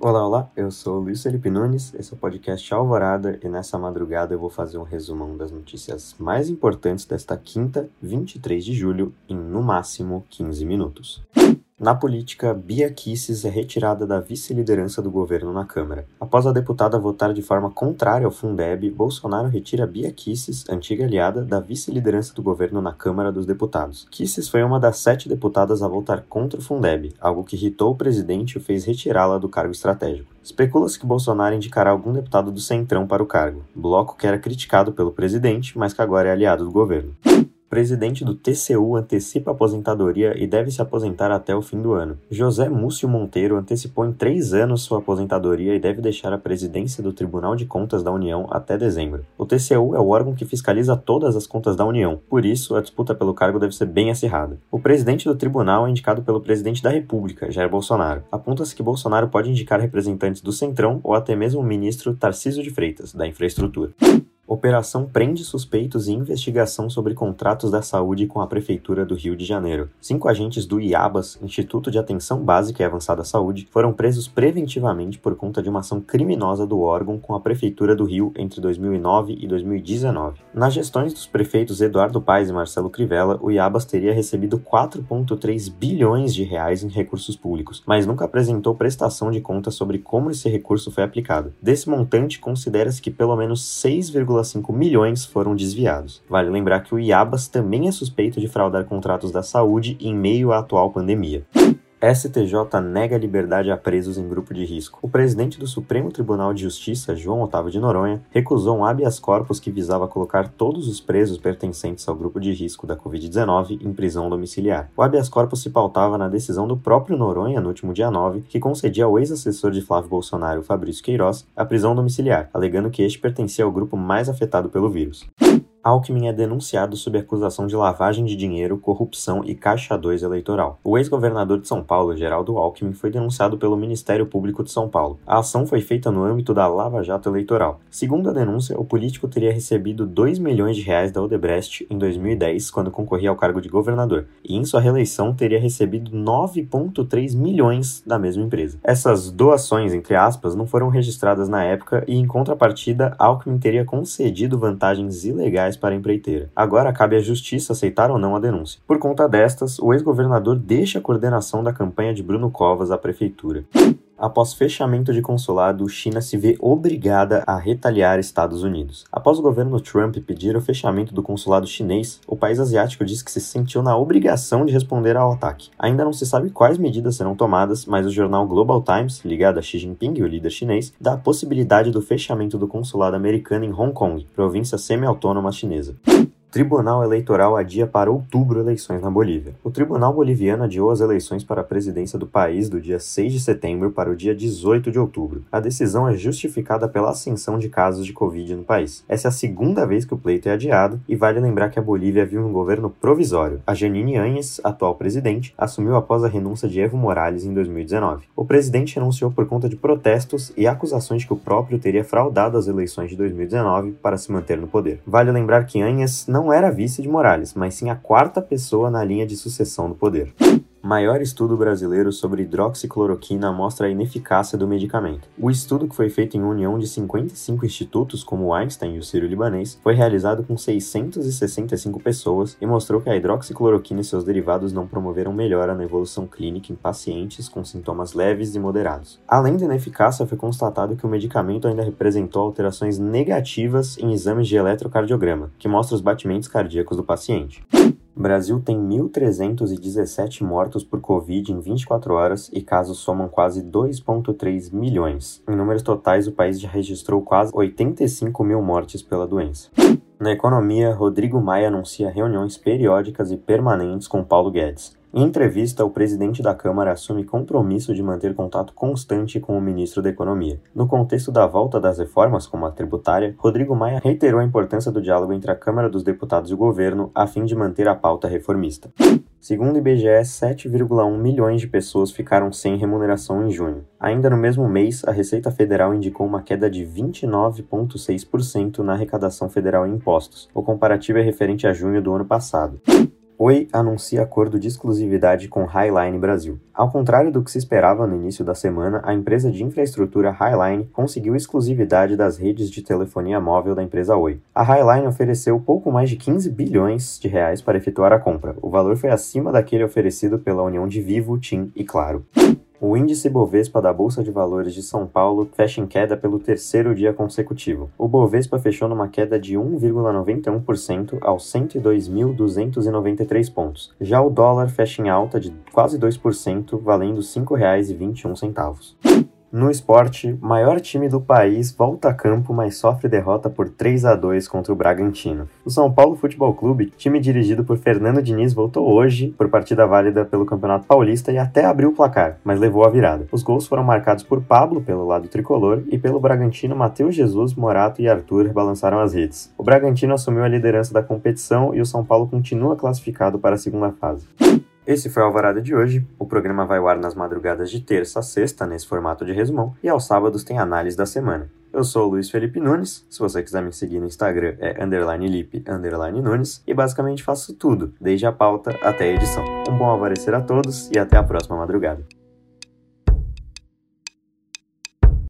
Olá, olá, eu sou Luiz Felipe Nunes, esse é o podcast Alvorada e nessa madrugada eu vou fazer um resumão das notícias mais importantes desta quinta, 23 de julho, em no máximo 15 minutos. Na política, Bia Kicis é retirada da vice-liderança do governo na Câmara. Após a deputada votar de forma contrária ao Fundeb, Bolsonaro retira Bia Kicis, antiga aliada, da vice-liderança do governo na Câmara dos Deputados. Kicis foi uma das sete deputadas a votar contra o Fundeb, algo que irritou o presidente e o fez retirá-la do cargo estratégico. Especula-se que Bolsonaro indicará algum deputado do Centrão para o cargo, bloco que era criticado pelo presidente, mas que agora é aliado do governo presidente do TCU antecipa a aposentadoria e deve se aposentar até o fim do ano. José Múcio Monteiro antecipou em três anos sua aposentadoria e deve deixar a presidência do Tribunal de Contas da União até dezembro. O TCU é o órgão que fiscaliza todas as contas da União, por isso a disputa pelo cargo deve ser bem acirrada. O presidente do tribunal é indicado pelo presidente da República, Jair Bolsonaro. Aponta-se que Bolsonaro pode indicar representantes do Centrão ou até mesmo o ministro Tarcísio de Freitas, da Infraestrutura. Operação prende suspeitos e investigação sobre contratos da saúde com a Prefeitura do Rio de Janeiro. Cinco agentes do IABAS, Instituto de Atenção Básica e Avançada à Saúde, foram presos preventivamente por conta de uma ação criminosa do órgão com a Prefeitura do Rio entre 2009 e 2019. Nas gestões dos prefeitos Eduardo Paes e Marcelo Crivella, o IABAS teria recebido 4,3 bilhões de reais em recursos públicos, mas nunca apresentou prestação de contas sobre como esse recurso foi aplicado. Desse montante, considera-se que pelo menos 6, 1,5 milhões foram desviados. Vale lembrar que o IABAS também é suspeito de fraudar contratos da saúde em meio à atual pandemia. STJ nega liberdade a presos em grupo de risco. O presidente do Supremo Tribunal de Justiça, João Otávio de Noronha, recusou um habeas corpus que visava colocar todos os presos pertencentes ao grupo de risco da Covid-19 em prisão domiciliar. O habeas corpus se pautava na decisão do próprio Noronha no último dia 9, que concedia ao ex-assessor de Flávio Bolsonaro, Fabrício Queiroz, a prisão domiciliar, alegando que este pertencia ao grupo mais afetado pelo vírus. Alckmin é denunciado sob acusação de lavagem de dinheiro, corrupção e caixa 2 eleitoral. O ex-governador de São Paulo, Geraldo Alckmin, foi denunciado pelo Ministério Público de São Paulo. A ação foi feita no âmbito da Lava Jato Eleitoral. Segundo a denúncia, o político teria recebido 2 milhões de reais da Odebrecht em 2010, quando concorria ao cargo de governador, e em sua reeleição teria recebido 9,3 milhões da mesma empresa. Essas doações, entre aspas, não foram registradas na época e, em contrapartida, Alckmin teria concedido vantagens ilegais para a empreiteira. Agora cabe à justiça aceitar ou não a denúncia. Por conta destas, o ex-governador deixa a coordenação da campanha de Bruno Covas à prefeitura. Após fechamento de consulado, China se vê obrigada a retaliar Estados Unidos. Após o governo Trump pedir o fechamento do consulado chinês, o país asiático diz que se sentiu na obrigação de responder ao ataque. Ainda não se sabe quais medidas serão tomadas, mas o jornal Global Times, ligado a Xi Jinping, o líder chinês, dá a possibilidade do fechamento do consulado americano em Hong Kong, província semi-autônoma chinesa. Tribunal Eleitoral adia para outubro eleições na Bolívia. O Tribunal Boliviano adiou as eleições para a presidência do país do dia 6 de setembro para o dia 18 de outubro. A decisão é justificada pela ascensão de casos de Covid no país. Essa é a segunda vez que o pleito é adiado e vale lembrar que a Bolívia viu um governo provisório. A Janine Áñez, atual presidente, assumiu após a renúncia de Evo Morales em 2019. O presidente renunciou por conta de protestos e acusações de que o próprio teria fraudado as eleições de 2019 para se manter no poder. Vale lembrar que Áñez não não era vice de Morales, mas sim a quarta pessoa na linha de sucessão do poder. Maior estudo brasileiro sobre hidroxicloroquina mostra a ineficácia do medicamento. O estudo, que foi feito em união de 55 institutos, como o Einstein e o Sírio-Libanês, foi realizado com 665 pessoas e mostrou que a hidroxicloroquina e seus derivados não promoveram melhora na evolução clínica em pacientes com sintomas leves e moderados. Além da ineficácia, foi constatado que o medicamento ainda representou alterações negativas em exames de eletrocardiograma, que mostra os batimentos cardíacos do paciente. Brasil tem 1.317 mortos por Covid em 24 horas e casos somam quase 2,3 milhões. Em números totais, o país já registrou quase 85 mil mortes pela doença. Na economia, Rodrigo Maia anuncia reuniões periódicas e permanentes com Paulo Guedes. Em entrevista, o presidente da Câmara assume compromisso de manter contato constante com o ministro da Economia. No contexto da volta das reformas, como a tributária, Rodrigo Maia reiterou a importância do diálogo entre a Câmara dos Deputados e o governo a fim de manter a pauta reformista. Segundo o IBGE, 7,1 milhões de pessoas ficaram sem remuneração em junho. Ainda no mesmo mês, a Receita Federal indicou uma queda de 29,6% na arrecadação federal em impostos. O comparativo é referente a junho do ano passado. Oi anuncia acordo de exclusividade com Highline Brasil. Ao contrário do que se esperava no início da semana, a empresa de infraestrutura Highline conseguiu exclusividade das redes de telefonia móvel da empresa Oi. A Highline ofereceu pouco mais de 15 bilhões de reais para efetuar a compra. O valor foi acima daquele oferecido pela união de Vivo, TIM e Claro. O índice Bovespa da Bolsa de Valores de São Paulo fecha em queda pelo terceiro dia consecutivo. O Bovespa fechou numa queda de 1,91% aos 102.293 pontos. Já o dólar fecha em alta de quase 2%, valendo R$ 5,21. No esporte, maior time do país volta a campo, mas sofre derrota por 3 a 2 contra o Bragantino. O São Paulo Futebol Clube, time dirigido por Fernando Diniz, voltou hoje por partida válida pelo Campeonato Paulista e até abriu o placar, mas levou a virada. Os gols foram marcados por Pablo pelo lado tricolor e pelo Bragantino Matheus Jesus, Morato e Arthur balançaram as redes. O Bragantino assumiu a liderança da competição e o São Paulo continua classificado para a segunda fase. Esse foi o Alvorada de hoje. O programa vai ao ar nas madrugadas de terça a sexta, nesse formato de resumão, e aos sábados tem análise da semana. Eu sou o Luiz Felipe Nunes, se você quiser me seguir no Instagram é underline underline Nunes, e basicamente faço tudo, desde a pauta até a edição. Um bom alvorecer a todos e até a próxima madrugada.